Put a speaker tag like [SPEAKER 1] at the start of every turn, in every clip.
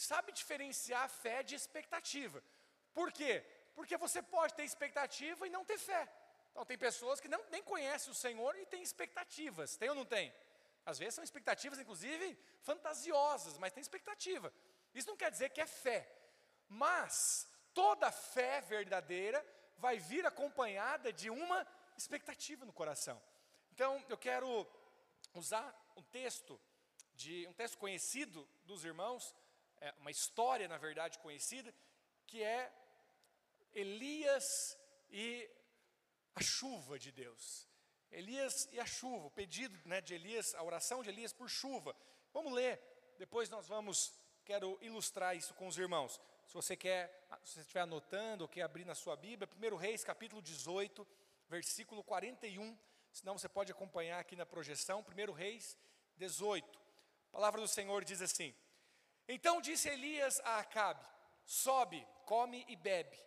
[SPEAKER 1] sabe diferenciar fé de expectativa. Por quê? Porque você pode ter expectativa e não ter fé. Então, tem pessoas que não, nem conhecem o Senhor e têm expectativas. Tem ou não tem? Às vezes são expectativas, inclusive, fantasiosas, mas tem expectativa. Isso não quer dizer que é fé. Mas toda fé verdadeira vai vir acompanhada de uma expectativa no coração. Então, eu quero usar um texto de um texto conhecido dos irmãos, é uma história, na verdade, conhecida, que é Elias e a chuva de Deus. Elias e a chuva, o pedido né, de Elias, a oração de Elias por chuva. Vamos ler, depois nós vamos, quero ilustrar isso com os irmãos. Se você quer, se você estiver anotando ou quer abrir na sua Bíblia, 1 Reis capítulo 18, versículo 41, senão você pode acompanhar aqui na projeção, 1 Reis 18. A palavra do Senhor diz assim: Então disse Elias a Acabe: Sobe, come e bebe,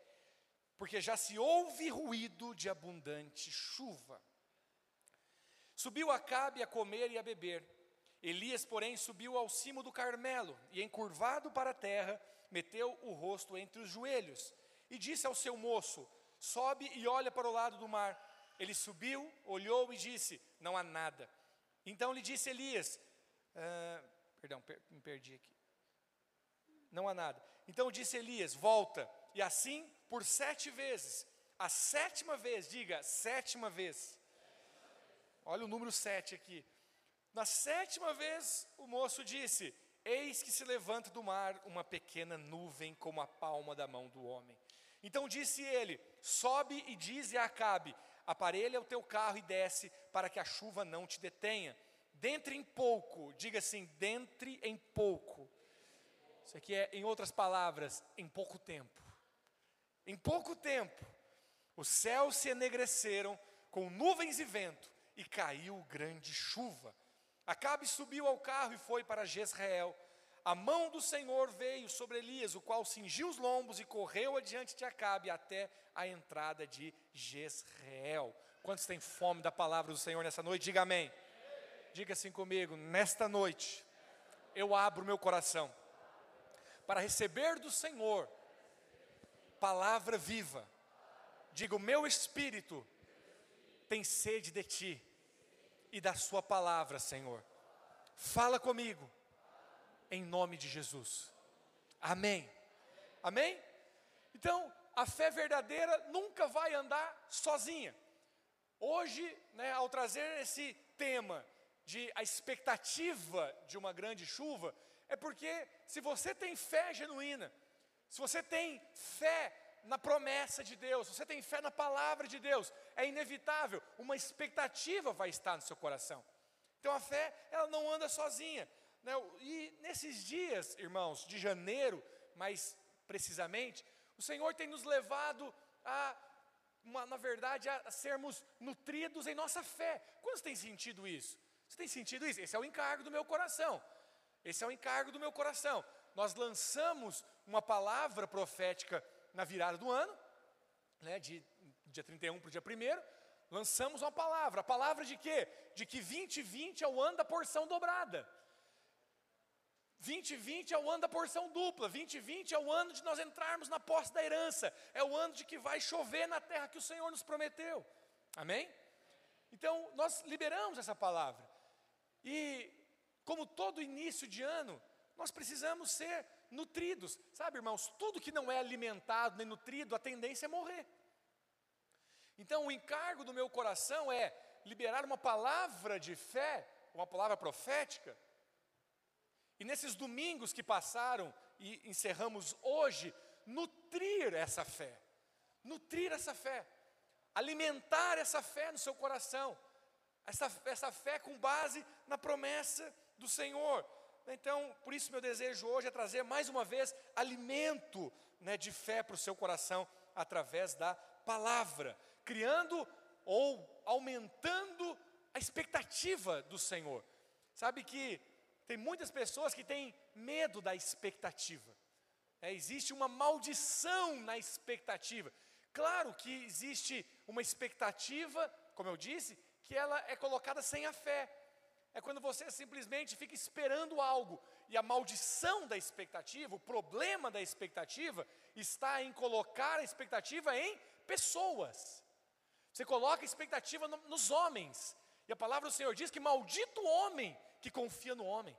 [SPEAKER 1] porque já se ouve ruído de abundante chuva. Subiu Acabe a comer e a beber. Elias, porém, subiu ao cimo do Carmelo e, encurvado para a terra, meteu o rosto entre os joelhos e disse ao seu moço: Sobe e olha para o lado do mar. Ele subiu, olhou e disse: Não há nada. Então lhe disse Elias: ah, Perdão, per, me perdi aqui. Não há nada. Então disse Elias: Volta. E assim por sete vezes. A sétima vez, diga, sétima vez. Olha o número sete aqui. Na sétima vez, o moço disse: Eis que se levanta do mar uma pequena nuvem como a palma da mão do homem. Então disse ele: Sobe e dize a Acabe: Aparelha o teu carro e desce, para que a chuva não te detenha. Dentre em pouco, diga assim: dentre em pouco. Isso aqui é, em outras palavras, em pouco tempo. Em pouco tempo, os céus se enegreceram com nuvens e vento, e caiu grande chuva. Acabe subiu ao carro e foi para Jezreel. A mão do Senhor veio sobre Elias, o qual cingiu os lombos e correu adiante de Acabe até a entrada de Jezreel. Quantos têm fome da palavra do Senhor nessa noite? Diga amém. Diga assim comigo: nesta noite eu abro meu coração para receber do Senhor palavra viva. Diga: o meu espírito tem sede de ti e da Sua palavra, Senhor. Fala comigo, em nome de Jesus. Amém. Amém? Então, a fé verdadeira nunca vai andar sozinha. Hoje, né, ao trazer esse tema de a expectativa de uma grande chuva, é porque se você tem fé genuína, se você tem fé na promessa de Deus, se você tem fé na palavra de Deus, é inevitável, uma expectativa vai estar no seu coração. Então a fé, ela não anda sozinha. Né? E nesses dias, irmãos, de janeiro, mais precisamente, o Senhor tem nos levado a, uma, na verdade, a sermos nutridos em nossa fé. Quantos têm sentido isso? Você tem sentido isso? Esse é o encargo do meu coração. Esse é o encargo do meu coração nós lançamos uma palavra profética na virada do ano, né, de dia 31 para o dia 1 lançamos uma palavra. A palavra de quê? De que 2020 é o ano da porção dobrada. 2020 é o ano da porção dupla, 2020 é o ano de nós entrarmos na posse da herança, é o ano de que vai chover na terra que o Senhor nos prometeu. Amém? Então, nós liberamos essa palavra. E, como todo início de ano, nós precisamos ser nutridos. Sabe, irmãos, tudo que não é alimentado nem nutrido, a tendência é morrer. Então, o encargo do meu coração é liberar uma palavra de fé, uma palavra profética. E nesses domingos que passaram e encerramos hoje, nutrir essa fé. Nutrir essa fé. Alimentar essa fé no seu coração. Essa, essa fé com base na promessa do Senhor. Então, por isso, meu desejo hoje é trazer mais uma vez alimento né, de fé para o seu coração através da palavra, criando ou aumentando a expectativa do Senhor. Sabe que tem muitas pessoas que têm medo da expectativa. É, existe uma maldição na expectativa. Claro que existe uma expectativa, como eu disse, que ela é colocada sem a fé. É quando você simplesmente fica esperando algo e a maldição da expectativa, o problema da expectativa, está em colocar a expectativa em pessoas. Você coloca a expectativa no, nos homens. E a palavra do Senhor diz que maldito o homem que confia no homem.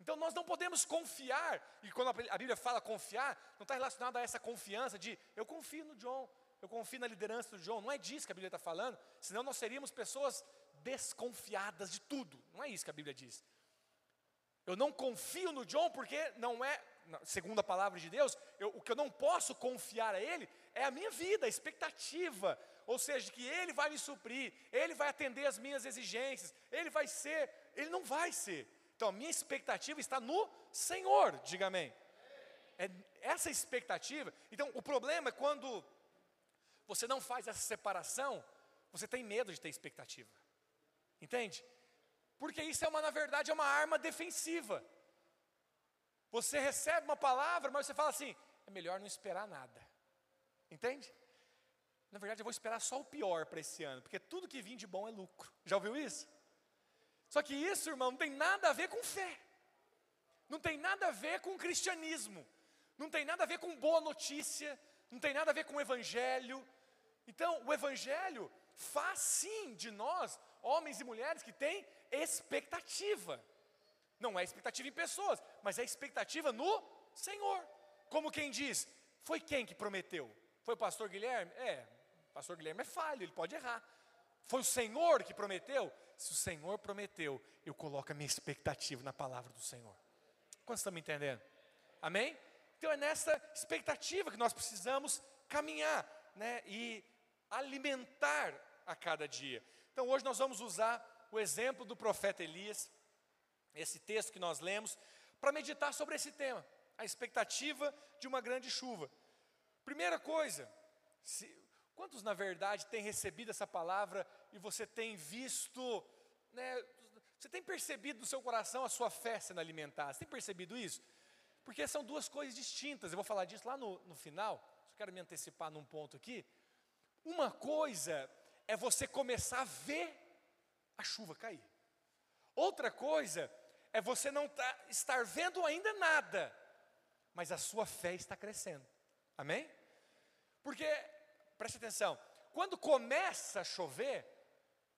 [SPEAKER 1] Então nós não podemos confiar, e quando a Bíblia fala confiar, não está relacionado a essa confiança de eu confio no John, eu confio na liderança do John. Não é disso que a Bíblia está falando, senão nós seríamos pessoas desconfiadas de tudo. Não é isso que a Bíblia diz. Eu não confio no John porque não é, segundo a palavra de Deus, eu, o que eu não posso confiar a ele é a minha vida, a expectativa. Ou seja, que ele vai me suprir, ele vai atender as minhas exigências, ele vai ser, ele não vai ser. Então, a minha expectativa está no Senhor, diga amém. É essa expectativa. Então, o problema é quando você não faz essa separação, você tem medo de ter expectativa. Entende? Porque isso é uma, na verdade, é uma arma defensiva. Você recebe uma palavra, mas você fala assim: é melhor não esperar nada. Entende? Na verdade, eu vou esperar só o pior para esse ano, porque tudo que vem de bom é lucro. Já ouviu isso? Só que isso, irmão, não tem nada a ver com fé, não tem nada a ver com cristianismo, não tem nada a ver com boa notícia, não tem nada a ver com evangelho. Então, o evangelho faz sim de nós, homens e mulheres que têm expectativa. Não é expectativa em pessoas, mas é expectativa no Senhor. Como quem diz, foi quem que prometeu? Foi o pastor Guilherme? É, o pastor Guilherme é falho, ele pode errar. Foi o Senhor que prometeu? Se o Senhor prometeu, eu coloco a minha expectativa na palavra do Senhor. Quantos estão me entendendo? Amém? Então é nessa expectativa que nós precisamos caminhar, né? E alimentar a cada dia. Então hoje nós vamos usar o exemplo do profeta Elias, esse texto que nós lemos, para meditar sobre esse tema, a expectativa de uma grande chuva. Primeira coisa, se, quantos na verdade têm recebido essa palavra e você tem visto, né, você tem percebido no seu coração a sua fé sendo alimentada? Você tem percebido isso? Porque são duas coisas distintas, eu vou falar disso lá no, no final, só quero me antecipar num ponto aqui. Uma coisa é você começar a ver a chuva cair. Outra coisa é você não tá, estar vendo ainda nada, mas a sua fé está crescendo. Amém? Porque, preste atenção, quando começa a chover,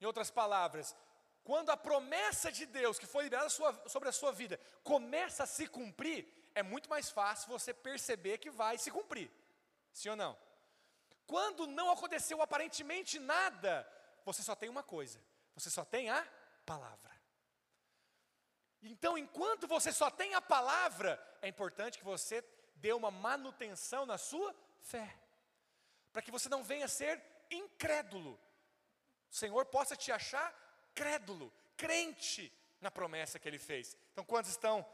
[SPEAKER 1] em outras palavras, quando a promessa de Deus que foi liberada sobre a sua vida começa a se cumprir, é muito mais fácil você perceber que vai se cumprir. Sim ou não? Quando não aconteceu aparentemente nada, você só tem uma coisa: você só tem a palavra. Então, enquanto você só tem a palavra, é importante que você dê uma manutenção na sua fé, para que você não venha ser incrédulo. O Senhor possa te achar crédulo, crente na promessa que Ele fez. Então, quantos estão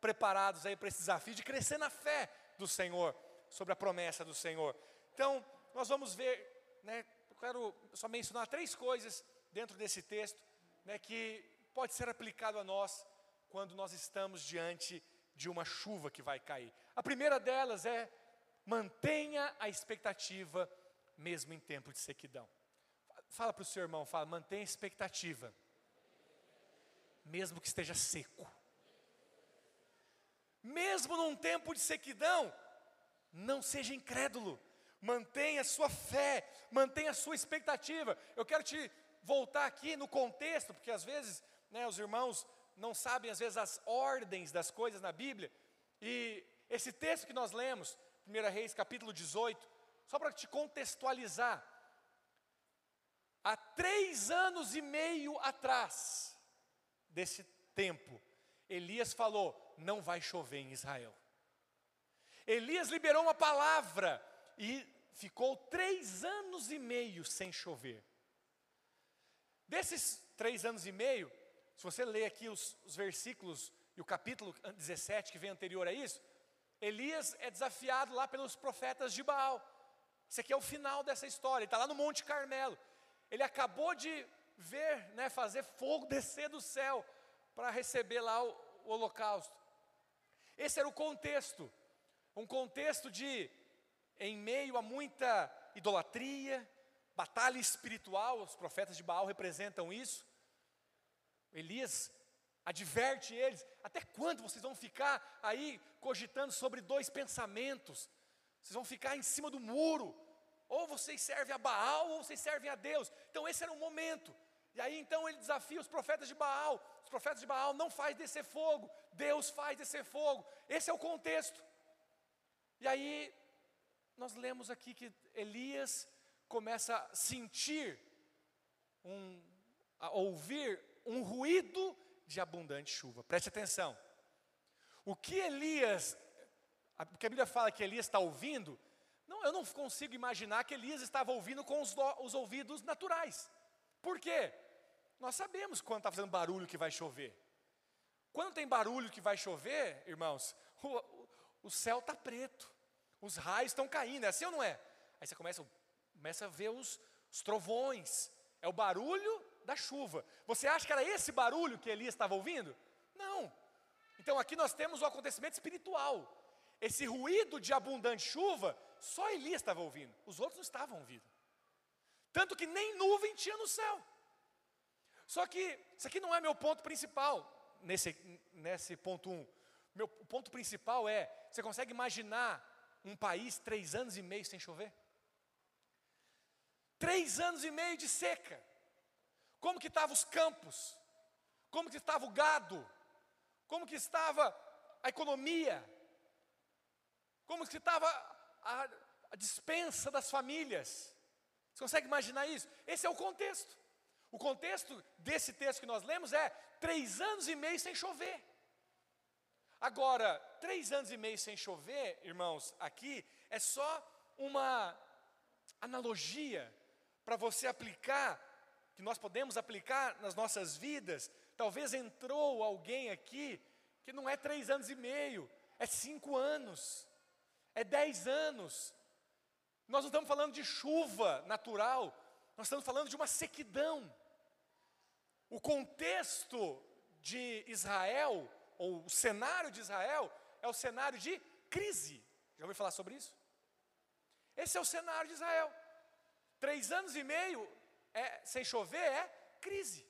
[SPEAKER 1] preparados aí para esse desafio de crescer na fé do Senhor, sobre a promessa do Senhor? Então, nós vamos ver, né, eu quero só mencionar três coisas dentro desse texto, né, que pode ser aplicado a nós quando nós estamos diante de uma chuva que vai cair. A primeira delas é mantenha a expectativa mesmo em tempo de sequidão. Fala para o seu irmão, fala, mantenha a expectativa, mesmo que esteja seco. Mesmo num tempo de sequidão, não seja incrédulo, mantenha sua fé, mantenha a sua expectativa. Eu quero te voltar aqui no contexto, porque às vezes né, os irmãos não sabem, às vezes, as ordens das coisas na Bíblia. E esse texto que nós lemos, 1 Reis capítulo 18, só para te contextualizar, há três anos e meio atrás desse tempo, Elias falou: não vai chover em Israel. Elias liberou uma palavra e ficou três anos e meio sem chover. Desses três anos e meio, se você ler aqui os, os versículos e o capítulo 17 que vem anterior a isso, Elias é desafiado lá pelos profetas de Baal. Isso aqui é o final dessa história. Ele está lá no Monte Carmelo. Ele acabou de ver, né, fazer fogo descer do céu para receber lá o, o holocausto. Esse era o contexto. Um contexto de em meio a muita idolatria, batalha espiritual, os profetas de Baal representam isso. Elias adverte eles: até quando vocês vão ficar aí cogitando sobre dois pensamentos? Vocês vão ficar em cima do muro. Ou vocês servem a Baal ou vocês servem a Deus. Então esse era o momento. E aí então ele desafia os profetas de Baal. Os profetas de Baal não faz descer fogo, Deus faz descer fogo. Esse é o contexto. E aí nós lemos aqui que Elias começa a sentir um a ouvir um ruído de abundante chuva. Preste atenção. O que Elias, porque a Bíblia fala que Elias está ouvindo, não, eu não consigo imaginar que Elias estava ouvindo com os, os ouvidos naturais. Por quê? Nós sabemos quando está fazendo barulho que vai chover. Quando tem barulho que vai chover, irmãos, o, o céu está preto, os raios estão caindo, é assim ou não é? Aí você começa, começa a ver os, os trovões, é o barulho da chuva. Você acha que era esse barulho que Elias estava ouvindo? Não. Então aqui nós temos o acontecimento espiritual. Esse ruído de abundante chuva, só Elias estava ouvindo, os outros não estavam ouvindo. Tanto que nem nuvem tinha no céu. Só que isso aqui não é meu ponto principal, nesse, nesse ponto 1. Um. Meu ponto principal é: você consegue imaginar um país três anos e meio sem chover? Três anos e meio de seca. Como que estavam os campos? Como que estava o gado? Como que estava a economia? Como que estava a, a dispensa das famílias? Você consegue imaginar isso? Esse é o contexto. O contexto desse texto que nós lemos é três anos e meio sem chover. Agora, três anos e meio sem chover, irmãos, aqui é só uma analogia para você aplicar, que nós podemos aplicar nas nossas vidas. Talvez entrou alguém aqui que não é três anos e meio, é cinco anos, é dez anos. Nós não estamos falando de chuva natural, nós estamos falando de uma sequidão. O contexto de Israel, ou o cenário de Israel, é o cenário de crise. Já ouviu falar sobre isso? Esse é o cenário de Israel. Três anos e meio é, sem chover é crise.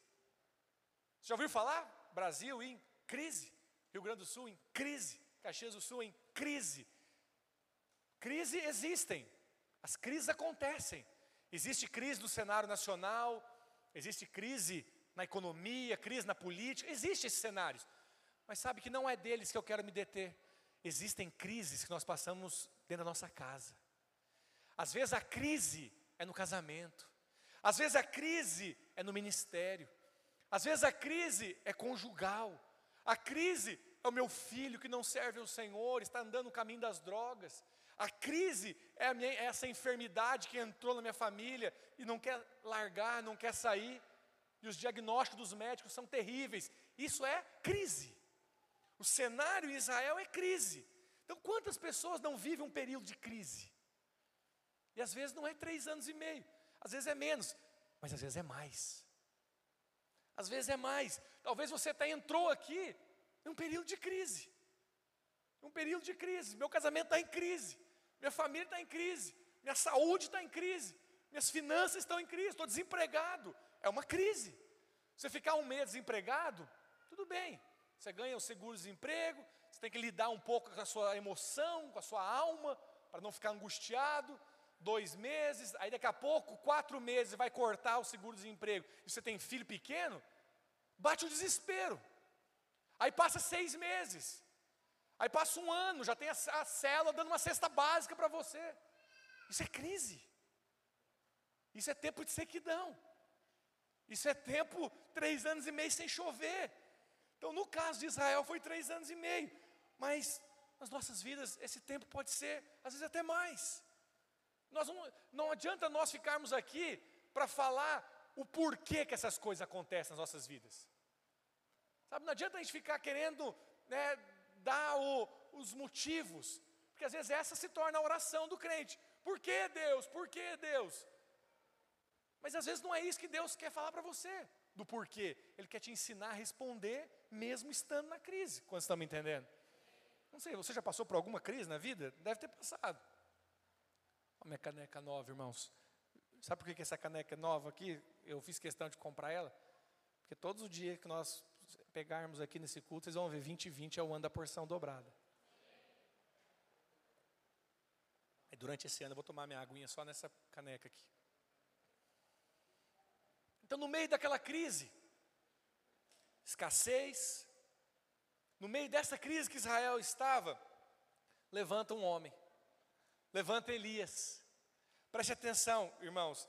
[SPEAKER 1] Você já ouviu falar? Brasil em crise, Rio Grande do Sul em crise, Caxias do Sul em crise. Crise existem, as crises acontecem. Existe crise no cenário nacional, existe crise na economia, crise na política, existem esses cenários. Mas sabe que não é deles que eu quero me deter. Existem crises que nós passamos dentro da nossa casa. Às vezes a crise é no casamento. Às vezes a crise é no ministério. Às vezes a crise é conjugal. A crise é o meu filho que não serve ao Senhor, está andando no caminho das drogas. A crise é, minha, é essa enfermidade que entrou na minha família e não quer largar, não quer sair e os diagnósticos dos médicos são terríveis. Isso é crise. O cenário em Israel é crise. Então, quantas pessoas não vivem um período de crise? E às vezes não é três anos e meio, às vezes é menos, mas às vezes é mais. Às vezes é mais. Talvez você até entrou aqui em um período de crise. Um período de crise. Meu casamento está em crise. Minha família está em crise. Minha saúde está em crise. Minhas finanças estão em crise. Estou desempregado. É uma crise. Você ficar um mês desempregado, tudo bem. Você ganha o seguro-desemprego, você tem que lidar um pouco com a sua emoção, com a sua alma, para não ficar angustiado. Dois meses, aí daqui a pouco, quatro meses, vai cortar o seguro-desemprego e você tem filho pequeno, bate o desespero. Aí passa seis meses, aí passa um ano, já tem a, a célula dando uma cesta básica para você. Isso é crise. Isso é tempo de sequidão. Isso é tempo, três anos e meio sem chover. Então, no caso de Israel, foi três anos e meio. Mas nas nossas vidas, esse tempo pode ser, às vezes, até mais. Nós não, não adianta nós ficarmos aqui para falar o porquê que essas coisas acontecem nas nossas vidas. Sabe, não adianta a gente ficar querendo né, dar o, os motivos, porque às vezes essa se torna a oração do crente. Por que Deus? Por que Deus? Mas às vezes não é isso que Deus quer falar para você, do porquê. Ele quer te ensinar a responder, mesmo estando na crise. Quando estão me entendendo? Não sei, você já passou por alguma crise na vida? Deve ter passado. A minha caneca nova, irmãos. Sabe por que essa caneca é nova aqui? Eu fiz questão de comprar ela. Porque todos os dias que nós pegarmos aqui nesse culto, vocês vão ver 20 e 20 é o ano da porção dobrada. E durante esse ano eu vou tomar minha aguinha só nessa caneca aqui. Então, no meio daquela crise, escassez, no meio dessa crise que Israel estava, levanta um homem, levanta Elias. Preste atenção, irmãos.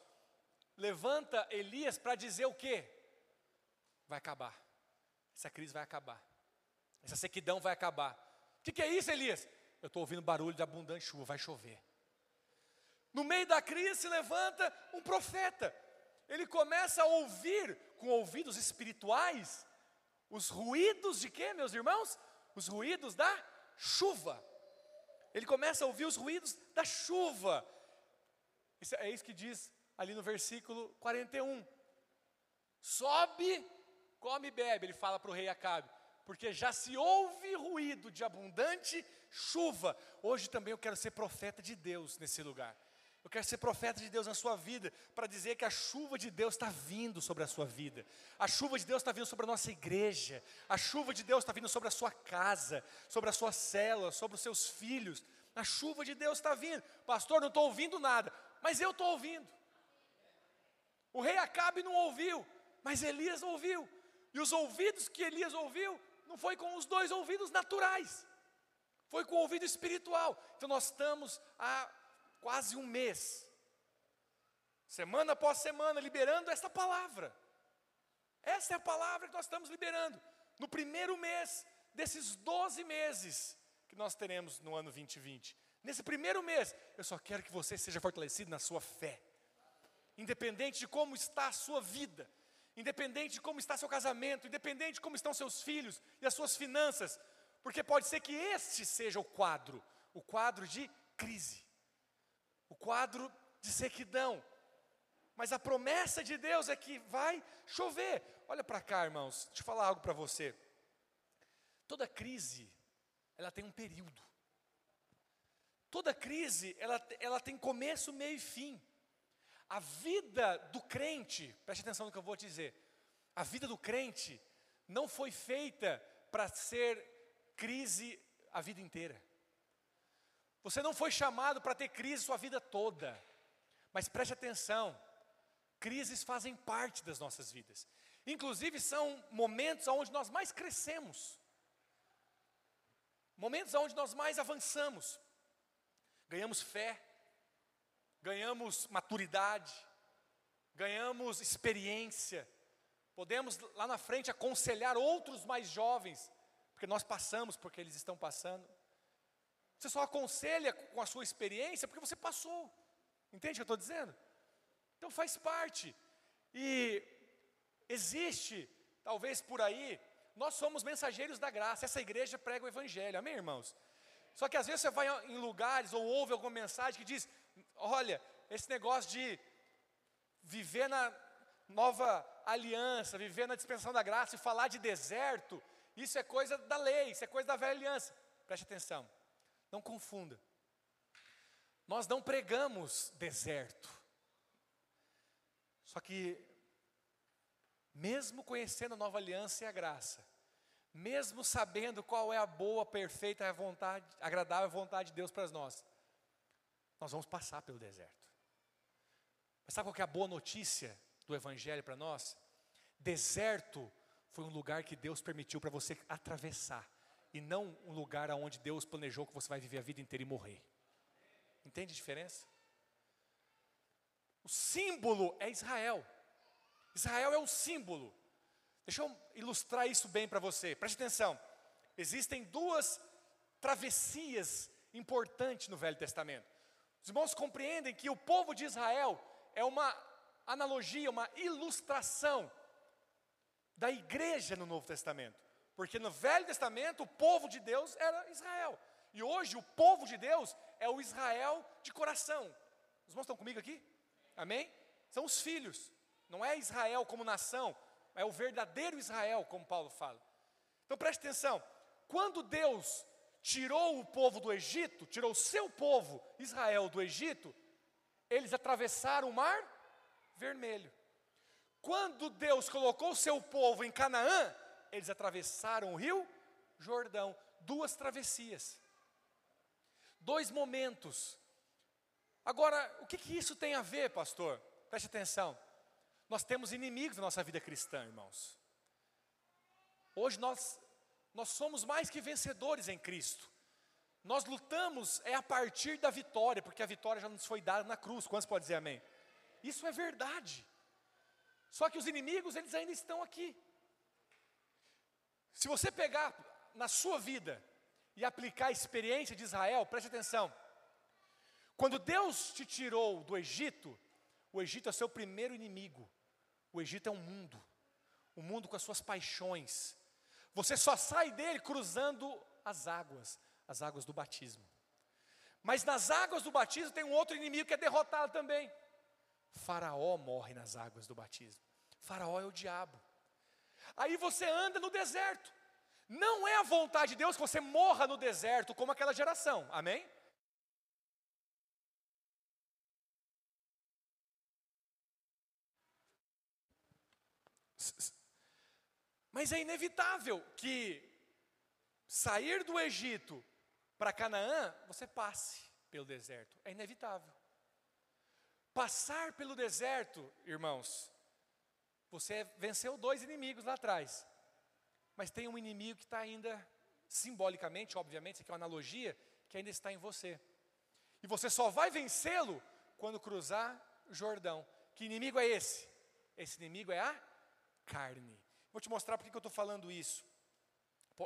[SPEAKER 1] Levanta Elias para dizer o quê? Vai acabar. Essa crise vai acabar. Essa sequidão vai acabar. O que, que é isso, Elias? Eu estou ouvindo barulho de abundante chuva, vai chover. No meio da crise se levanta um profeta. Ele começa a ouvir com ouvidos espirituais os ruídos de quê, meus irmãos? Os ruídos da chuva. Ele começa a ouvir os ruídos da chuva. Isso, é isso que diz ali no versículo 41. Sobe, come e bebe, ele fala para o rei Acabe, porque já se ouve ruído de abundante chuva. Hoje também eu quero ser profeta de Deus nesse lugar. Eu quero ser profeta de Deus na sua vida, para dizer que a chuva de Deus está vindo sobre a sua vida, a chuva de Deus está vindo sobre a nossa igreja, a chuva de Deus está vindo sobre a sua casa, sobre a sua célula, sobre os seus filhos. A chuva de Deus está vindo, pastor. Não estou ouvindo nada, mas eu estou ouvindo. O rei Acabe não ouviu, mas Elias ouviu, e os ouvidos que Elias ouviu não foi com os dois ouvidos naturais, foi com o ouvido espiritual. Então nós estamos a quase um mês, semana após semana, liberando esta palavra. Essa é a palavra que nós estamos liberando. No primeiro mês desses 12 meses que nós teremos no ano 2020. Nesse primeiro mês, eu só quero que você seja fortalecido na sua fé. Independente de como está a sua vida, independente de como está seu casamento, independente de como estão seus filhos e as suas finanças, porque pode ser que este seja o quadro, o quadro de crise quadro de sequidão. Mas a promessa de Deus é que vai chover. Olha para cá, irmãos, deixa eu falar algo para você. Toda crise, ela tem um período. Toda crise, ela, ela tem começo, meio e fim. A vida do crente, preste atenção no que eu vou te dizer. A vida do crente não foi feita para ser crise a vida inteira. Você não foi chamado para ter crise sua vida toda. Mas preste atenção, crises fazem parte das nossas vidas. Inclusive são momentos onde nós mais crescemos. Momentos onde nós mais avançamos. Ganhamos fé, ganhamos maturidade, ganhamos experiência. Podemos lá na frente aconselhar outros mais jovens, porque nós passamos porque eles estão passando. Você só aconselha com a sua experiência porque você passou. Entende o que eu estou dizendo? Então faz parte. E existe, talvez por aí, nós somos mensageiros da graça. Essa igreja prega o evangelho, amém, irmãos? Só que às vezes você vai em lugares ou ouve alguma mensagem que diz: olha, esse negócio de viver na nova aliança, viver na dispensação da graça e falar de deserto, isso é coisa da lei, isso é coisa da velha aliança. Preste atenção. Não confunda. Nós não pregamos deserto. Só que, mesmo conhecendo a nova aliança e a graça, mesmo sabendo qual é a boa, perfeita vontade, agradável vontade de Deus para nós, nós vamos passar pelo deserto. Mas sabe qual é a boa notícia do Evangelho para nós? Deserto foi um lugar que Deus permitiu para você atravessar e não um lugar aonde Deus planejou que você vai viver a vida inteira e morrer. Entende a diferença? O símbolo é Israel. Israel é o símbolo. Deixa eu ilustrar isso bem para você. Preste atenção. Existem duas travessias importantes no Velho Testamento. Os irmãos compreendem que o povo de Israel é uma analogia, uma ilustração da igreja no Novo Testamento. Porque no Velho Testamento o povo de Deus era Israel. E hoje o povo de Deus é o Israel de coração. Os irmãos estão comigo aqui? Amém? São os filhos. Não é Israel como nação, é o verdadeiro Israel, como Paulo fala. Então preste atenção. Quando Deus tirou o povo do Egito, tirou o seu povo, Israel, do Egito, eles atravessaram o mar vermelho. Quando Deus colocou o seu povo em Canaã, eles atravessaram o rio Jordão, duas travessias, dois momentos. Agora, o que, que isso tem a ver, pastor? Preste atenção. Nós temos inimigos na nossa vida cristã, irmãos. Hoje nós, nós somos mais que vencedores em Cristo. Nós lutamos é a partir da vitória, porque a vitória já nos foi dada na cruz. Quantos podem dizer amém? Isso é verdade. Só que os inimigos, eles ainda estão aqui. Se você pegar na sua vida e aplicar a experiência de Israel, preste atenção. Quando Deus te tirou do Egito, o Egito é seu primeiro inimigo. O Egito é um mundo, um mundo com as suas paixões. Você só sai dele cruzando as águas, as águas do batismo. Mas nas águas do batismo tem um outro inimigo que é derrotado também. Faraó morre nas águas do batismo. Faraó é o diabo. Aí você anda no deserto. Não é a vontade de Deus que você morra no deserto como aquela geração. Amém? Mas é inevitável que sair do Egito para Canaã, você passe pelo deserto. É inevitável. Passar pelo deserto, irmãos, você venceu dois inimigos lá atrás. Mas tem um inimigo que está ainda, simbolicamente, obviamente, isso aqui é uma analogia, que ainda está em você. E você só vai vencê-lo quando cruzar o Jordão. Que inimigo é esse? Esse inimigo é a carne. Vou te mostrar por que eu estou falando isso.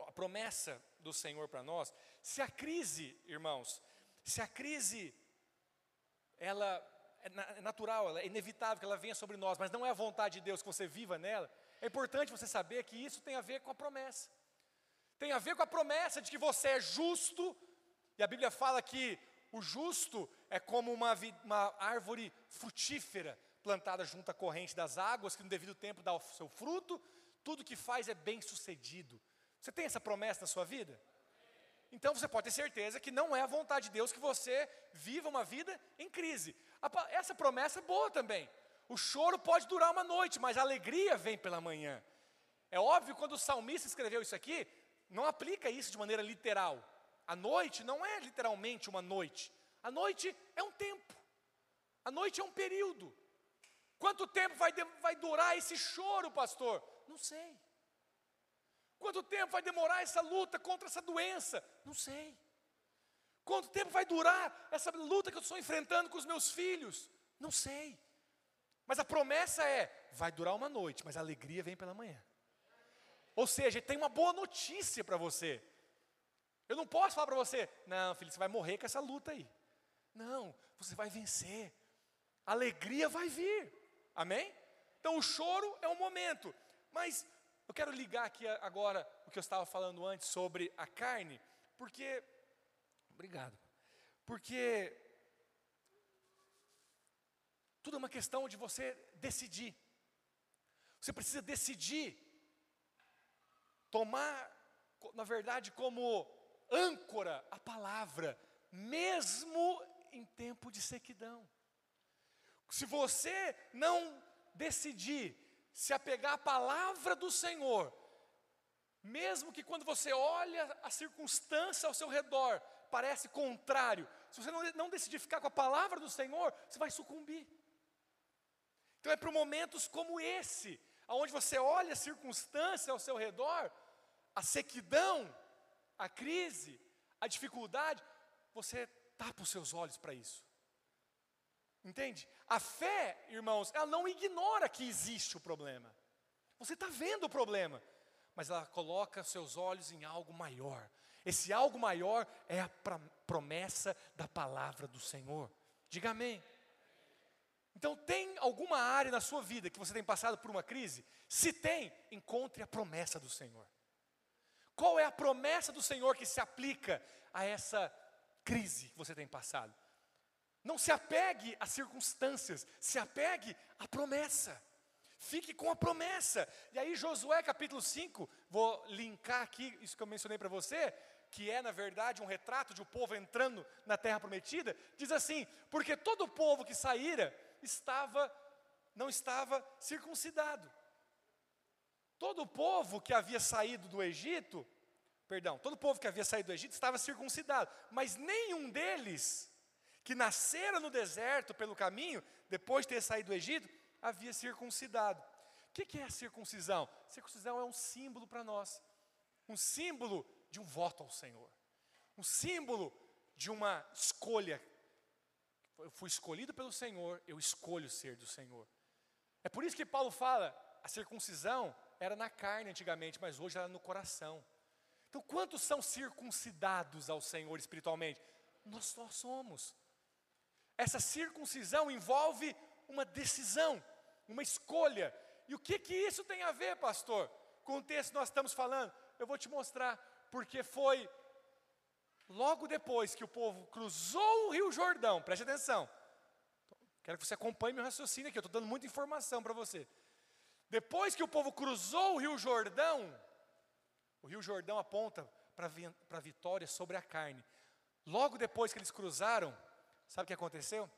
[SPEAKER 1] A promessa do Senhor para nós, se a crise, irmãos, se a crise, ela é natural, ela é inevitável que ela venha sobre nós, mas não é a vontade de Deus que você viva nela, é importante você saber que isso tem a ver com a promessa. Tem a ver com a promessa de que você é justo, e a Bíblia fala que o justo é como uma, uma árvore frutífera, plantada junto à corrente das águas, que no devido tempo dá o seu fruto, tudo que faz é bem sucedido. Você tem essa promessa na sua vida? Então você pode ter certeza que não é a vontade de Deus que você viva uma vida em crise. Essa promessa é boa também. O choro pode durar uma noite, mas a alegria vem pela manhã. É óbvio quando o salmista escreveu isso aqui, não aplica isso de maneira literal. A noite não é literalmente uma noite. A noite é um tempo. A noite é um período. Quanto tempo vai, vai durar esse choro, pastor? Não sei. Quanto tempo vai demorar essa luta contra essa doença? Não sei. Quanto tempo vai durar essa luta que eu estou enfrentando com os meus filhos? Não sei. Mas a promessa é: vai durar uma noite, mas a alegria vem pela manhã. Ou seja, tem uma boa notícia para você. Eu não posso falar para você, não, filho, você vai morrer com essa luta aí. Não, você vai vencer. A alegria vai vir. Amém? Então o choro é um momento. Mas eu quero ligar aqui agora o que eu estava falando antes sobre a carne, porque. Obrigado. Porque tudo é uma questão de você decidir. Você precisa decidir, tomar, na verdade, como âncora a palavra, mesmo em tempo de sequidão. Se você não decidir se apegar à palavra do Senhor, mesmo que quando você olha a circunstância ao seu redor, parece contrário, se você não, não decidir ficar com a palavra do Senhor, você vai sucumbir. Então é para momentos como esse, onde você olha a circunstância ao seu redor, a sequidão, a crise, a dificuldade, você tapa os seus olhos para isso. Entende? A fé, irmãos, ela não ignora que existe o problema. Você está vendo o problema, mas ela coloca seus olhos em algo maior. Esse algo maior é a promessa da palavra do Senhor. Diga amém. Então, tem alguma área na sua vida que você tem passado por uma crise? Se tem, encontre a promessa do Senhor. Qual é a promessa do Senhor que se aplica a essa crise que você tem passado? Não se apegue às circunstâncias, se apegue à promessa. Fique com a promessa. E aí, Josué capítulo 5, vou linkar aqui isso que eu mencionei para você, que é na verdade um retrato de um povo entrando na terra prometida, diz assim: porque todo o povo que saíra estava, não estava circuncidado. todo o povo que havia saído do Egito, perdão, todo o povo que havia saído do Egito estava circuncidado, mas nenhum deles que nasceram no deserto pelo caminho, depois de ter saído do Egito, havia circuncidado. O que, é a circuncisão? Circuncisão é um símbolo para nós, um símbolo de um voto ao Senhor, um símbolo de uma escolha. Eu fui escolhido pelo Senhor, eu escolho ser do Senhor. É por isso que Paulo fala: a circuncisão era na carne antigamente, mas hoje ela é no coração. Então, quantos são circuncidados ao Senhor espiritualmente? Nós só somos. Essa circuncisão envolve uma decisão, uma escolha. E o que que isso tem a ver, pastor, com o texto que nós estamos falando? Eu vou te mostrar, porque foi logo depois que o povo cruzou o Rio Jordão, preste atenção. Quero que você acompanhe meu raciocínio aqui, eu estou dando muita informação para você. Depois que o povo cruzou o Rio Jordão, o Rio Jordão aponta para a vitória sobre a carne. Logo depois que eles cruzaram, sabe o que aconteceu?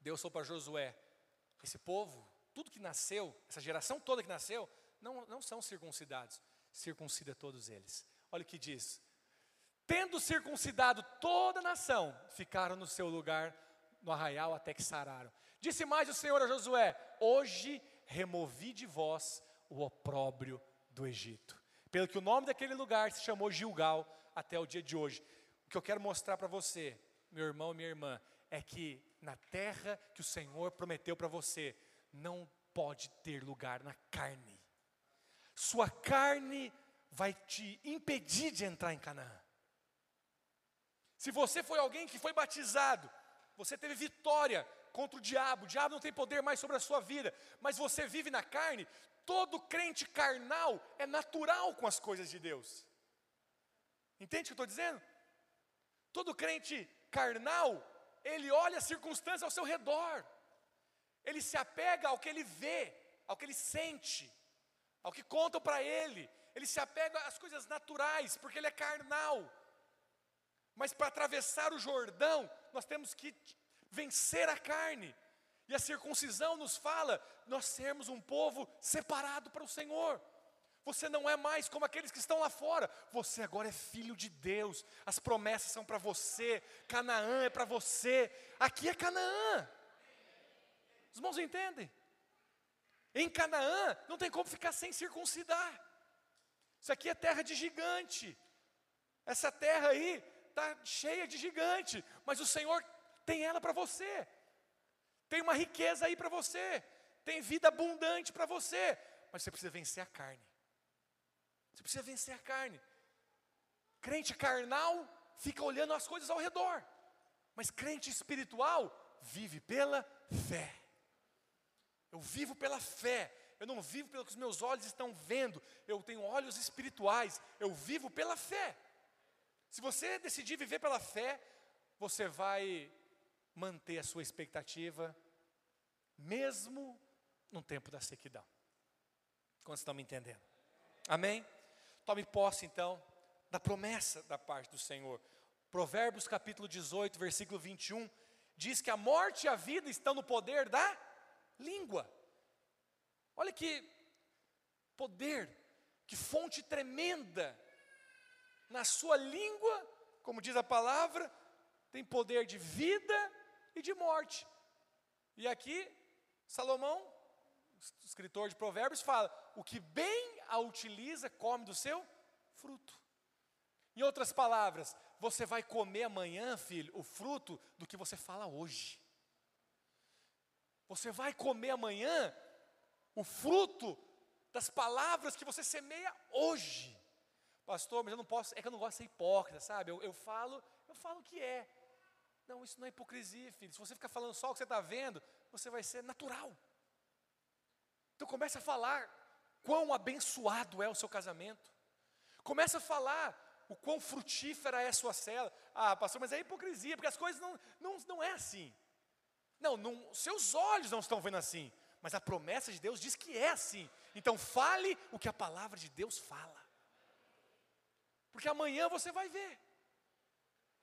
[SPEAKER 1] Deus falou para Josué: esse povo, tudo que nasceu, essa geração toda que nasceu, não, não são circuncidados, circuncida todos eles. Olha o que diz: tendo circuncidado toda a nação, ficaram no seu lugar no arraial até que sararam. Disse mais o Senhor a Josué: Hoje removi de vós o opróbrio do Egito. Pelo que o nome daquele lugar se chamou Gilgal até o dia de hoje. O que eu quero mostrar para você, meu irmão minha irmã, é que na terra que o Senhor prometeu para você, não pode ter lugar na carne. Sua carne vai te impedir de entrar em Canaã. Se você foi alguém que foi batizado, você teve vitória contra o diabo, o diabo não tem poder mais sobre a sua vida, mas você vive na carne, todo crente carnal é natural com as coisas de Deus. Entende o que eu estou dizendo? Todo crente carnal, ele olha as circunstâncias ao seu redor, ele se apega ao que ele vê, ao que ele sente, ao que contam para ele, ele se apega às coisas naturais, porque ele é carnal. Mas para atravessar o Jordão, nós temos que vencer a carne. E a circuncisão nos fala nós sermos um povo separado para o Senhor. Você não é mais como aqueles que estão lá fora. Você agora é filho de Deus. As promessas são para você. Canaã é para você. Aqui é Canaã. Os irmãos entendem? Em Canaã não tem como ficar sem circuncidar. Isso aqui é terra de gigante. Essa terra aí está cheia de gigante, mas o Senhor tem ela para você. Tem uma riqueza aí para você. Tem vida abundante para você. Mas você precisa vencer a carne. Você precisa vencer a carne. Crente carnal fica olhando as coisas ao redor. Mas crente espiritual vive pela fé. Eu vivo pela fé. Eu não vivo pelo que os meus olhos estão vendo. Eu tenho olhos espirituais. Eu vivo pela fé. Se você decidir viver pela fé, você vai manter a sua expectativa, mesmo no tempo da sequidão. Quantos estão me entendendo? Amém? Tome posse então da promessa da parte do Senhor. Provérbios capítulo 18, versículo 21, diz que a morte e a vida estão no poder da língua. Olha que poder, que fonte tremenda. Na sua língua, como diz a palavra, tem poder de vida e de morte. E aqui, Salomão, escritor de Provérbios, fala: o que bem a utiliza, come do seu fruto. Em outras palavras, você vai comer amanhã, filho, o fruto do que você fala hoje. Você vai comer amanhã o fruto das palavras que você semeia hoje. Pastor, mas eu não posso, é que eu não gosto de ser hipócrita, sabe? Eu, eu falo, eu falo o que é. Não, isso não é hipocrisia, filho. Se você ficar falando só o que você está vendo, você vai ser natural. Então comece a falar quão abençoado é o seu casamento. Comece a falar o quão frutífera é a sua cela. Ah, pastor, mas é hipocrisia, porque as coisas não, não, não é assim. Não, não, seus olhos não estão vendo assim, mas a promessa de Deus diz que é assim. Então fale o que a palavra de Deus fala. Porque amanhã você vai ver.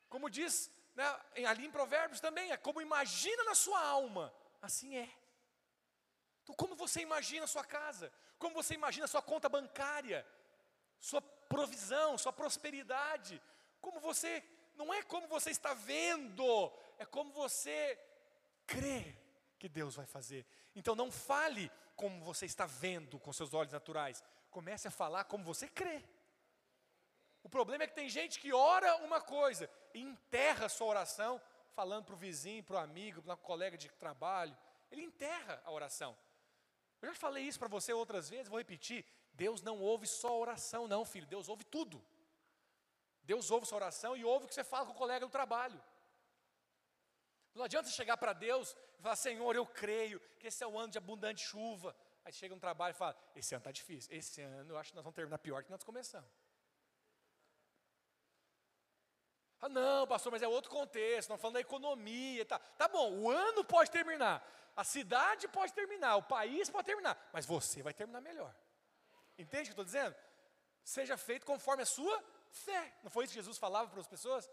[SPEAKER 1] Como diz né, ali em Provérbios também, é como imagina na sua alma, assim é. Então, como você imagina a sua casa? como você imagina sua conta bancária, sua provisão, sua prosperidade, como você, não é como você está vendo, é como você crê que Deus vai fazer. Então não fale como você está vendo com seus olhos naturais, comece a falar como você crê. O problema é que tem gente que ora uma coisa e enterra a sua oração, falando para o vizinho, para o amigo, para o colega de trabalho. Ele enterra a oração. Eu já falei isso para você outras vezes, vou repetir. Deus não ouve só oração, não, filho. Deus ouve tudo. Deus ouve sua oração e ouve o que você fala com o colega do trabalho. Não adianta você chegar para Deus e falar, Senhor, eu creio que esse é o ano de abundante chuva. Aí chega no trabalho e fala, esse ano está difícil. Esse ano eu acho que nós vamos terminar pior que nós começamos. Ah, não, pastor, mas é outro contexto, estamos falando da economia. Tá. tá bom, o ano pode terminar, a cidade pode terminar, o país pode terminar, mas você vai terminar melhor. Entende o que eu estou dizendo? Seja feito conforme a sua fé. Não foi isso que Jesus falava para as pessoas?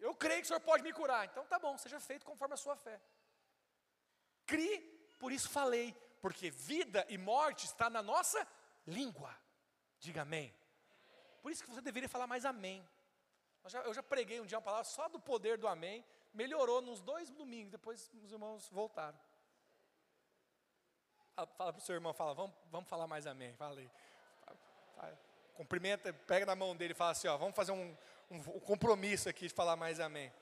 [SPEAKER 1] Eu creio que o Senhor pode me curar. Então tá bom, seja feito conforme a sua fé. Crie, por isso falei, porque vida e morte está na nossa língua. Diga amém. Por isso que você deveria falar mais amém. Eu já, eu já preguei um dia uma palavra só do poder do amém, melhorou nos dois domingos, depois os irmãos voltaram. Fala para o seu irmão, fala, vamos, vamos falar mais amém. Fala aí. Cumprimenta, pega na mão dele e fala assim, ó, vamos fazer um, um, um compromisso aqui de falar mais amém.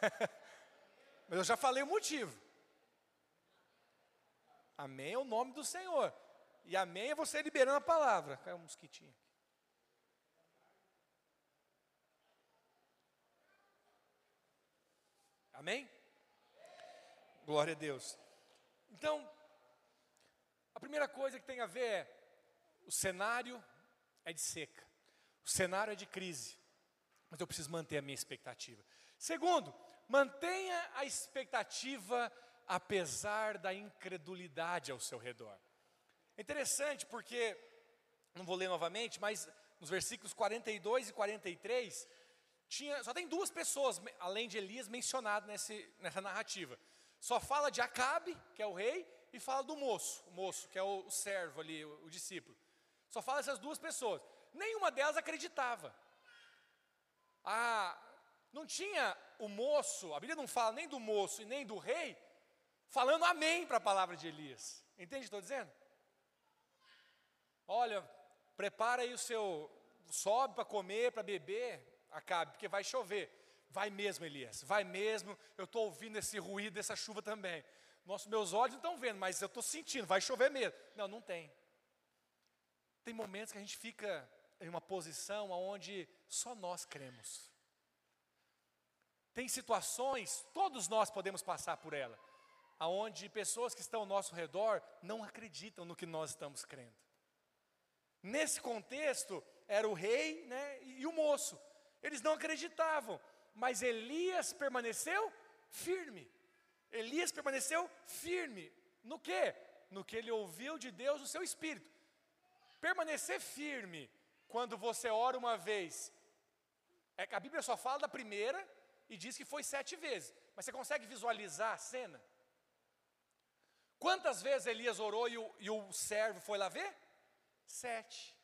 [SPEAKER 1] Mas eu já falei o motivo. Amém é o nome do Senhor. E amém é você liberando a palavra. Caiu um mosquitinho. Amém? Glória a Deus. Então, a primeira coisa que tem a ver é o cenário é de seca, o cenário é de crise, mas eu preciso manter a minha expectativa. Segundo, mantenha a expectativa apesar da incredulidade ao seu redor. É interessante porque, não vou ler novamente, mas nos versículos 42 e 43, tinha, só tem duas pessoas, além de Elias, mencionadas nesse, nessa narrativa. Só fala de Acabe, que é o rei, e fala do moço, o moço, que é o, o servo ali, o, o discípulo. Só fala essas duas pessoas. Nenhuma delas acreditava. Ah, não tinha o moço, a Bíblia não fala nem do moço e nem do rei, falando amém para a palavra de Elias. Entende o que estou dizendo? Olha, prepara aí o seu, sobe para comer, para beber, acabe, porque vai chover. Vai mesmo, Elias, vai mesmo. Eu estou ouvindo esse ruído dessa chuva também. Nossa, meus olhos não estão vendo, mas eu estou sentindo, vai chover mesmo. Não, não tem. Tem momentos que a gente fica em uma posição onde só nós cremos. Tem situações, todos nós podemos passar por ela, aonde pessoas que estão ao nosso redor não acreditam no que nós estamos crendo. Nesse contexto, era o rei né, e o moço. Eles não acreditavam, mas Elias permaneceu firme. Elias permaneceu firme. No que? No que ele ouviu de Deus o seu espírito. Permanecer firme quando você ora uma vez. É que a Bíblia só fala da primeira e diz que foi sete vezes. Mas você consegue visualizar a cena? Quantas vezes Elias orou e o, e o servo foi lá ver? Sete.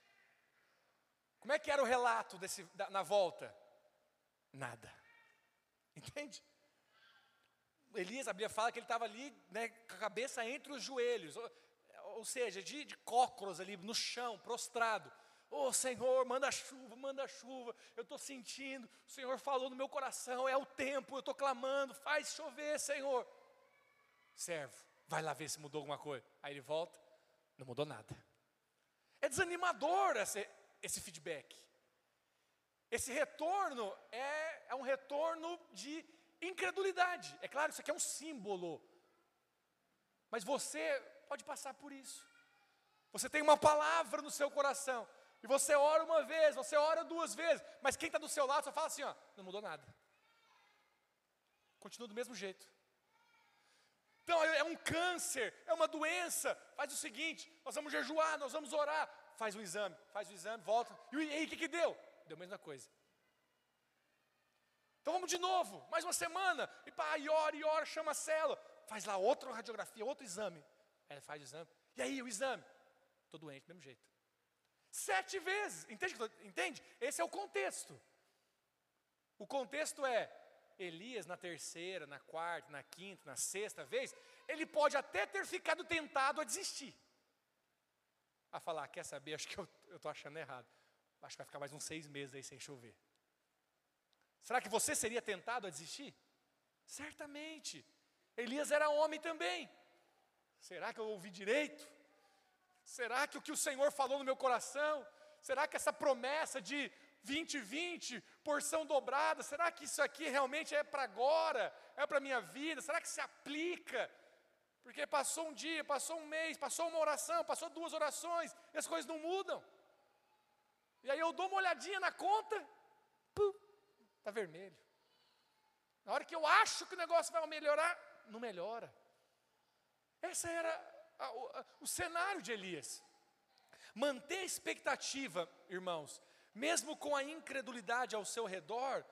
[SPEAKER 1] Como é que era o relato desse, da, na volta? Nada. Entende? Elias, a Bíblia fala que ele estava ali, né, com a cabeça entre os joelhos ou seja, de, de cócoras ali no chão, prostrado. Oh Senhor, manda chuva, manda chuva, eu estou sentindo, o Senhor falou no meu coração, é o tempo, eu estou clamando, faz chover, Senhor. Servo, vai lá ver se mudou alguma coisa. Aí ele volta, não mudou nada. É desanimador esse, esse feedback. Esse retorno é, é um retorno de incredulidade. É claro, isso aqui é um símbolo. Mas você pode passar por isso. Você tem uma palavra no seu coração, e você ora uma vez, você ora duas vezes, mas quem está do seu lado só fala assim: ó, não mudou nada. Continua do mesmo jeito. Então é, um câncer, é uma doença. Faz o seguinte: nós vamos jejuar, nós vamos orar. Faz o exame, faz o exame, volta. E aí, o que, que deu? Deu a mesma coisa. Então vamos de novo, mais uma semana. E pá, e ora, e ora, chama a célula. Faz lá outra radiografia, outro exame. Aí faz o exame. E aí, o exame? Estou doente do mesmo jeito. Sete vezes. Entende? Entende? Esse é o contexto. O contexto é Elias na terceira, na quarta, na quinta, na sexta vez, ele pode até ter ficado tentado a desistir. A falar, quer saber, acho que eu estou achando errado. Acho que vai ficar mais uns seis meses aí sem chover. Será que você seria tentado a desistir? Certamente. Elias era homem também. Será que eu ouvi direito? Será que o que o Senhor falou no meu coração? Será que essa promessa de 2020, porção dobrada, será que isso aqui realmente é para agora? É para a minha vida? Será que se aplica? Porque passou um dia, passou um mês, passou uma oração, passou duas orações, e as coisas não mudam. E aí eu dou uma olhadinha na conta, está vermelho. Na hora que eu acho que o negócio vai melhorar, não melhora. Esse era a, a, o cenário de Elias. Manter a expectativa, irmãos, mesmo com a incredulidade ao seu redor,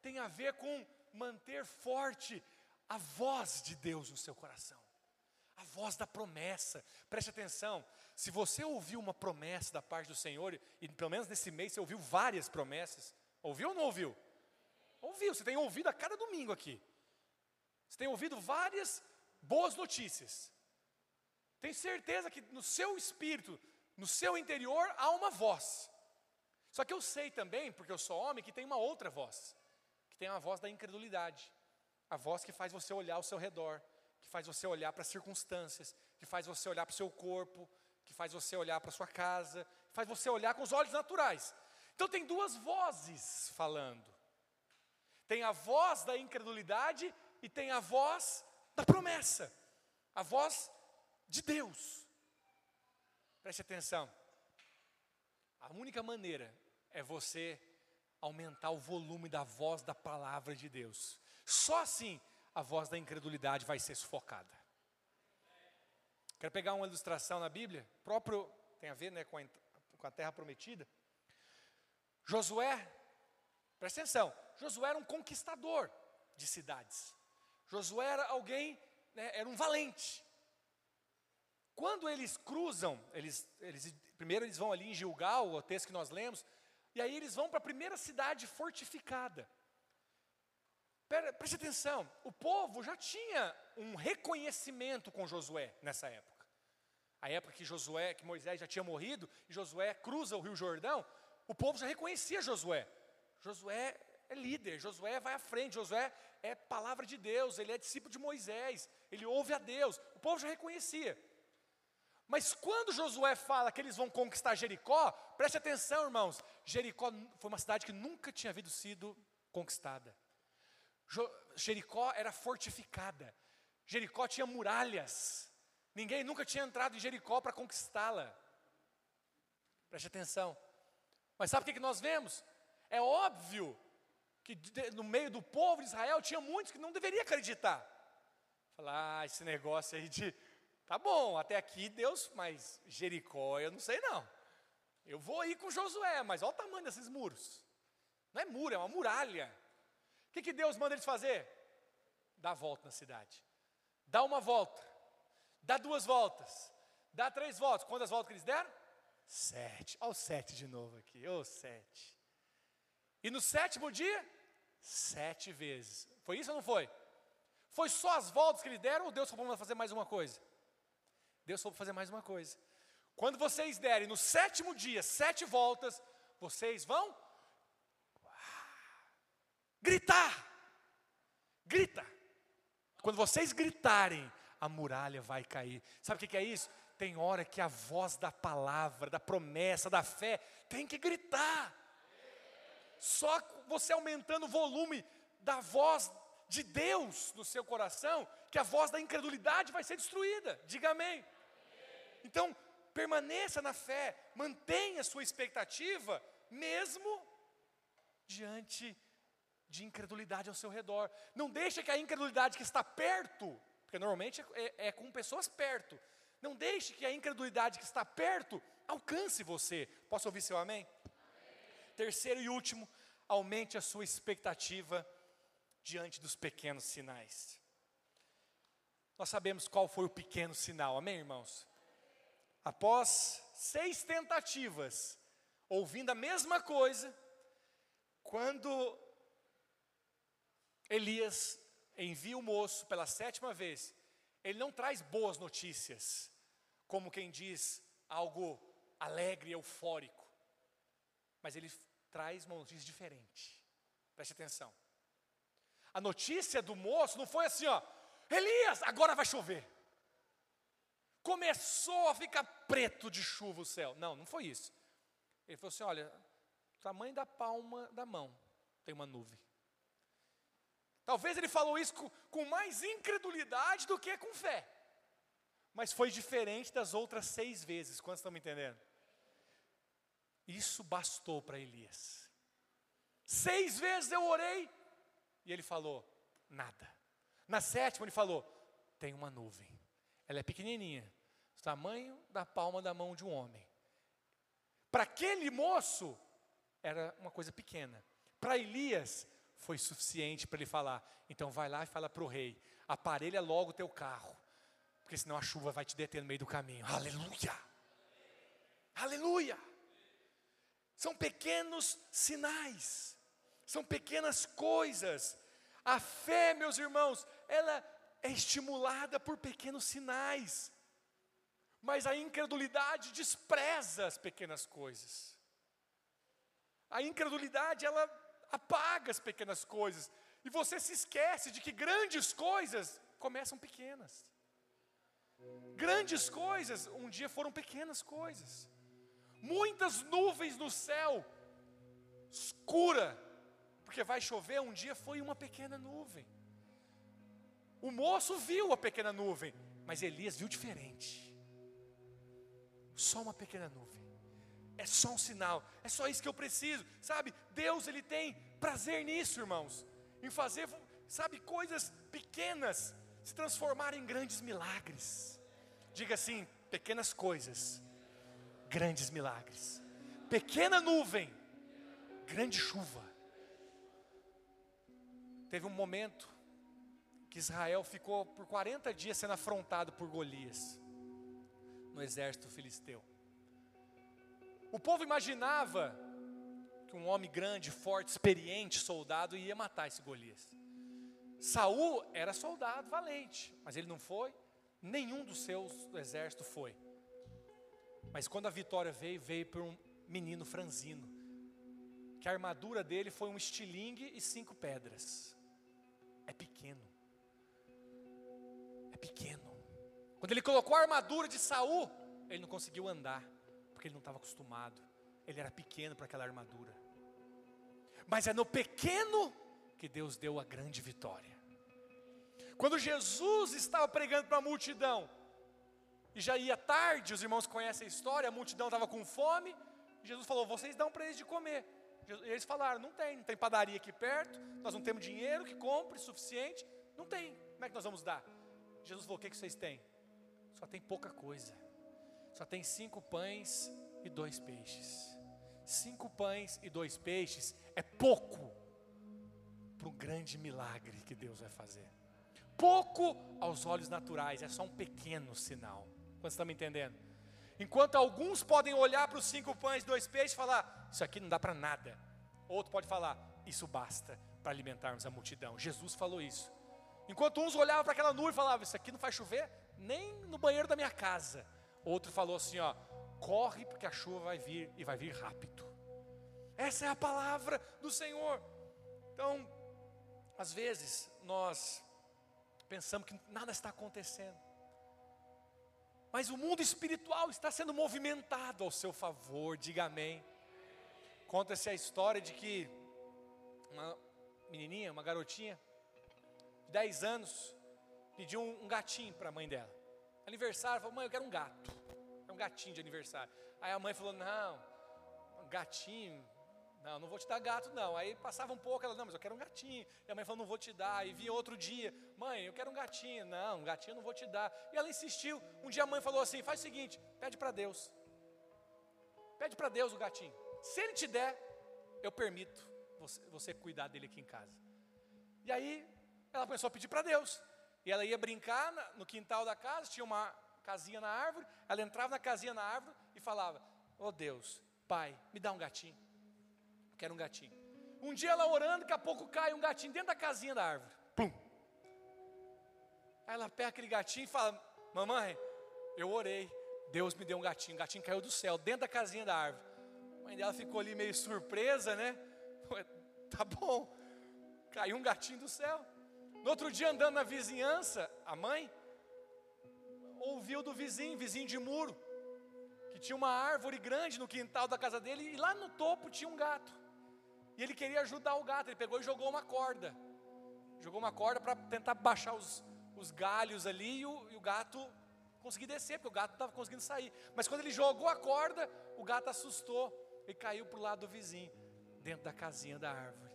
[SPEAKER 1] tem a ver com manter forte a voz de Deus no seu coração. Voz da promessa. Preste atenção. Se você ouviu uma promessa da parte do Senhor, e pelo menos nesse mês você ouviu várias promessas, ouviu ou não ouviu? Ouviu, você tem ouvido a cada domingo aqui. Você tem ouvido várias boas notícias. Tem certeza que no seu espírito, no seu interior, há uma voz. Só que eu sei também, porque eu sou homem, que tem uma outra voz, que tem a voz da incredulidade, a voz que faz você olhar ao seu redor, que faz você olhar para as circunstâncias, que faz você olhar para o seu corpo, que faz você olhar para a sua casa, que faz você olhar com os olhos naturais. Então tem duas vozes falando. Tem a voz da incredulidade e tem a voz da promessa, a voz de Deus. Preste atenção. A única maneira é você aumentar o volume da voz da palavra de Deus. Só assim a voz da incredulidade vai ser sufocada. Quero pegar uma ilustração na Bíblia, próprio tem a ver né, com, a, com a terra prometida. Josué, presta atenção, Josué era um conquistador de cidades. Josué era alguém, né, era um valente. Quando eles cruzam, eles, eles, primeiro eles vão ali em Gilgal, o texto que nós lemos, e aí eles vão para a primeira cidade fortificada. Preste atenção, o povo já tinha um reconhecimento com Josué nessa época. A época que Josué, que Moisés já tinha morrido, e Josué cruza o Rio Jordão, o povo já reconhecia Josué. Josué é líder, Josué vai à frente, Josué é palavra de Deus, ele é discípulo de Moisés, ele ouve a Deus. O povo já reconhecia. Mas quando Josué fala que eles vão conquistar Jericó, preste atenção, irmãos. Jericó foi uma cidade que nunca tinha havido sido conquistada. Jericó era fortificada. Jericó tinha muralhas. Ninguém nunca tinha entrado em Jericó para conquistá-la. Preste atenção. Mas sabe o que, nós vemos? É óbvio que no meio do povo de Israel tinha muitos que não deveriam acreditar. Falar, ah, esse negócio aí de Tá bom, até aqui Deus, mas Jericó eu não sei não. Eu vou ir com Josué, mas olha o tamanho desses muros. Não é muro, é uma muralha. Que, que Deus manda eles fazer? Dá a volta na cidade. Dá uma volta. Dá duas voltas. Dá três voltas. Quantas voltas que eles deram? Sete. Olha o sete de novo aqui. Ô, oh, sete. E no sétimo dia? Sete vezes. Foi isso ou não foi? Foi só as voltas que eles deram ou Deus falou para fazer mais uma coisa? Deus soube fazer mais uma coisa. Quando vocês derem no sétimo dia sete voltas, vocês vão gritar. Grita. Quando vocês gritarem, a muralha vai cair. Sabe o que é isso? Tem hora que a voz da palavra, da promessa, da fé, tem que gritar. Só você aumentando o volume da voz de Deus no seu coração, que a voz da incredulidade vai ser destruída. Diga amém. Então, permaneça na fé, mantenha sua expectativa, mesmo diante de incredulidade ao seu redor. Não deixe que a incredulidade que está perto, porque normalmente é, é com pessoas perto, não deixe que a incredulidade que está perto alcance você. Posso ouvir seu amém? amém? Terceiro e último, aumente a sua expectativa diante dos pequenos sinais. nós sabemos qual foi o pequeno sinal, amém, irmãos? Após seis tentativas, ouvindo a mesma coisa, quando Elias envia o moço pela sétima vez, ele não traz boas notícias, como quem diz algo alegre, eufórico, mas ele traz uma notícia diferente. Preste atenção. A notícia do moço não foi assim, ó, Elias, agora vai chover. Começou a ficar preto de chuva o céu. Não, não foi isso. Ele falou assim: olha, tamanho da palma da mão tem uma nuvem. Talvez ele falou isso com, mais incredulidade do que com fé. Mas foi diferente das outras seis vezes. Quantos estão me entendendo? Isso bastou para Elias. Seis vezes eu orei e ele falou: nada. Na sétima, ele falou: tem uma nuvem. Ela é pequenininha, do tamanho da palma da mão de um homem. Para aquele moço, era uma coisa pequena. Para Elias, foi suficiente para ele falar: então vai lá e fala para o rei: aparelha logo o teu carro, porque senão a chuva vai te deter no meio do caminho. Aleluia! Aleluia! São pequenos sinais, são pequenas coisas a fé, meus irmãos, ela é estimulada por pequenos sinais. Mas a incredulidade despreza as pequenas coisas. A incredulidade, ela apaga as pequenas coisas. E você se esquece de que grandes coisas começam pequenas. Grandes coisas um dia foram pequenas coisas. Muitas nuvens no céu, escura, porque vai chover, um dia foi uma pequena nuvem. O moço viu a pequena nuvem, mas Elias viu diferente. Só uma pequena nuvem. É só um sinal, é só isso que eu preciso. Sabe, Deus ele tem prazer nisso, irmãos. Em fazer, sabe, coisas pequenas se transformarem em grandes milagres. Diga assim, pequenas coisas, grandes milagres. Pequena nuvem, grande chuva. Teve um momento que Israel ficou por 40 dias sendo afrontado por Golias no exército filisteu. O povo imaginava que um homem grande, forte, experiente, soldado ia matar esse Golias. Saul era soldado valente, mas ele não foi, nenhum dos seus do exército foi. Mas quando a vitória veio, veio por um menino franzino, que a armadura dele foi um estilingue e cinco pedras é pequeno. É pequeno. Quando ele colocou a armadura de Saul, ele não conseguiu andar, porque ele não estava acostumado. Ele era pequeno para aquela armadura. Mas é no pequeno que Deus deu a grande vitória. Quando Jesus estava pregando para a multidão, e já ia tarde, os irmãos conhecem a história, a multidão estava com fome, Jesus falou: Vocês dão para eles de comer. E eles falaram: não tem, não tem padaria aqui perto, nós não temos dinheiro que compre suficiente, não tem, como é que nós vamos dar? Jesus falou: o que, que vocês têm? Só tem pouca coisa, só tem cinco pães e dois peixes. Cinco pães e dois peixes é pouco para um grande milagre que Deus vai fazer. Pouco aos olhos naturais, é só um pequeno sinal. Quando estão me entendendo? Enquanto alguns podem olhar para os cinco pães e dois peixes e falar: isso aqui não dá para nada. Outro pode falar, isso basta para alimentarmos a multidão. Jesus falou isso. Enquanto uns olhavam para aquela nuvem e falavam, isso aqui não faz chover nem no banheiro da minha casa. Outro falou assim, ó, corre porque a chuva vai vir e vai vir rápido. Essa é a palavra do Senhor. Então, às vezes nós pensamos que nada está acontecendo. Mas o mundo espiritual está sendo movimentado ao seu favor, diga amém. Conta-se a história de que uma menininha, uma garotinha, de 10 anos, pediu um, gatinho para a mãe dela. Aniversário, falou, mãe, eu quero um gato. Gatinho de aniversário. Aí a mãe falou, não, gatinho, não, não vou te dar gato não. Aí passava um pouco, ela, não, mas eu quero um gatinho. E a mãe falou, não vou te dar. Aí vinha outro dia, mãe, eu quero um gatinho. Não, um gatinho eu não vou te dar. E ela insistiu. Um dia a mãe falou assim, faz o seguinte, pede para Deus. Pede para Deus o gatinho. Se ele te der, eu permito você, você cuidar dele aqui em casa. E aí ela começou a pedir para Deus. E ela ia brincar no quintal da casa, tinha uma casinha na árvore, ela entrava na casinha na árvore e falava: "Oh Deus, Pai, me dá um gatinho. Quero um gatinho." Um dia ela orando, daqui a pouco cai um gatinho dentro da casinha da árvore. Aí ela pega aquele gatinho e fala: Mamãe, eu orei. Deus me deu um gatinho. O gatinho caiu do céu, dentro da casinha da árvore. A mãe dela ficou ali meio surpresa, né? Tá bom. Caiu um gatinho do céu. No outro dia, andando na vizinhança, a mãe ouviu do vizinho, vizinho de muro, que tinha uma árvore grande no quintal da casa dele e lá no topo tinha um gato. E ele queria ajudar o gato, ele pegou e jogou uma corda. Jogou uma corda para tentar baixar os, os galhos ali e o, e o gato conseguir descer, porque o gato estava conseguindo sair. Mas quando ele jogou a corda, o gato assustou e caiu para o lado do vizinho, dentro da casinha da árvore.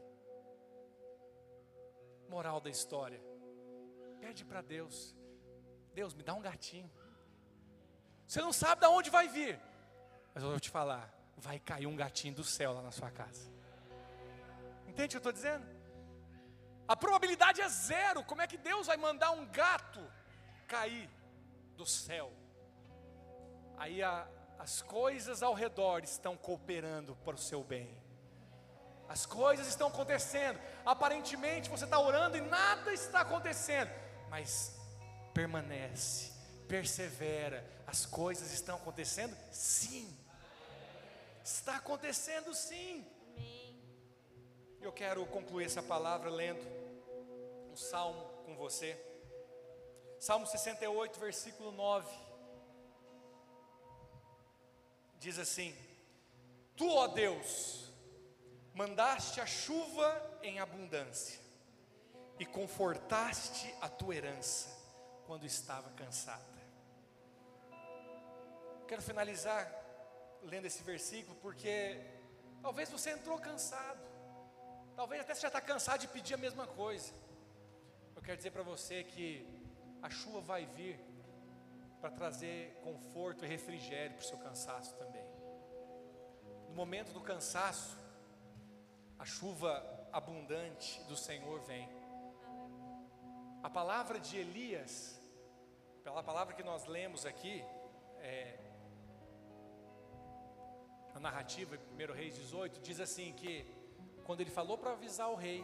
[SPEAKER 1] Moral da história: pede para Deus, Deus me dá um gatinho. Você não sabe de onde vai vir, mas eu vou te falar: vai cair um gatinho do céu lá na sua casa. Entende o que eu estou dizendo? A probabilidade é zero. Como é que Deus vai mandar um gato cair do céu? Aí a, as coisas ao redor estão cooperando para o seu bem. As coisas estão acontecendo. Aparentemente você está orando e nada está acontecendo. Mas permanece, persevera. As coisas estão acontecendo? Sim. Está acontecendo sim. Eu quero concluir essa palavra lendo um salmo com você. Salmo 68, versículo 9. Diz assim: Tu, ó Deus, mandaste a chuva em abundância e confortaste a tua herança quando estava cansada. Quero finalizar lendo esse versículo porque talvez você entrou cansado. Talvez até você já está cansado de pedir a mesma coisa. Eu quero dizer para você que a chuva vai vir para trazer conforto e refrigério para o seu cansaço também. No momento do cansaço, a chuva abundante do Senhor vem. A palavra de Elias, pela palavra que nós lemos aqui, é, a narrativa, 1 Reis 18, diz assim que quando ele falou para avisar o rei,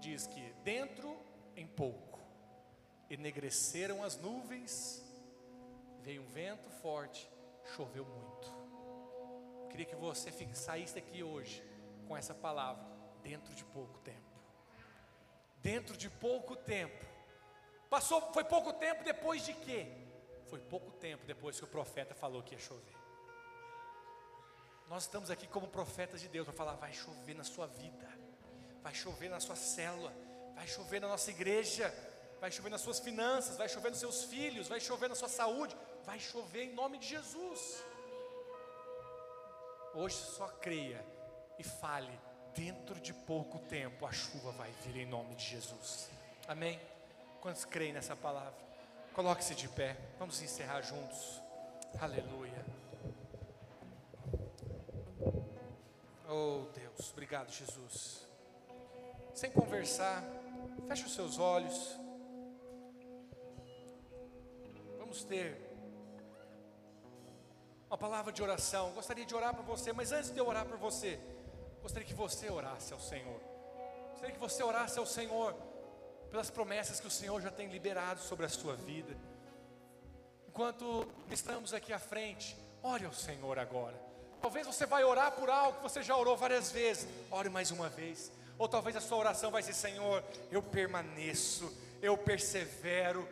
[SPEAKER 1] diz que dentro em pouco enegreceram as nuvens, veio um vento forte, choveu muito. Eu queria que você saísse daqui hoje com essa palavra, dentro de pouco tempo. Dentro de pouco tempo. Passou, foi pouco tempo depois de quê? Foi pouco tempo depois que o profeta falou que ia chover. Nós estamos aqui como profetas de Deus para falar: vai chover na sua vida, vai chover na sua célula, vai chover na nossa igreja, vai chover nas suas finanças, vai chover nos seus filhos, vai chover na sua saúde, vai chover em nome de Jesus. Hoje só creia e fale, dentro de pouco tempo a chuva vai vir em nome de Jesus. Amém? Quantos creem nessa palavra? Coloque-se de pé, vamos encerrar juntos. Aleluia. Oh Deus, obrigado Jesus. Sem conversar, feche os seus olhos. Vamos ter uma palavra de oração. Gostaria de orar por você, mas antes de eu orar por você, gostaria que você orasse ao Senhor. Gostaria que você orasse ao Senhor pelas promessas que o Senhor já tem liberado sobre a sua vida. Enquanto estamos aqui à frente, ore ao Senhor agora. Talvez você vai orar por algo que você já orou várias vezes. Ore mais uma vez. Ou talvez a sua oração vai ser: Senhor, eu permaneço, eu persevero,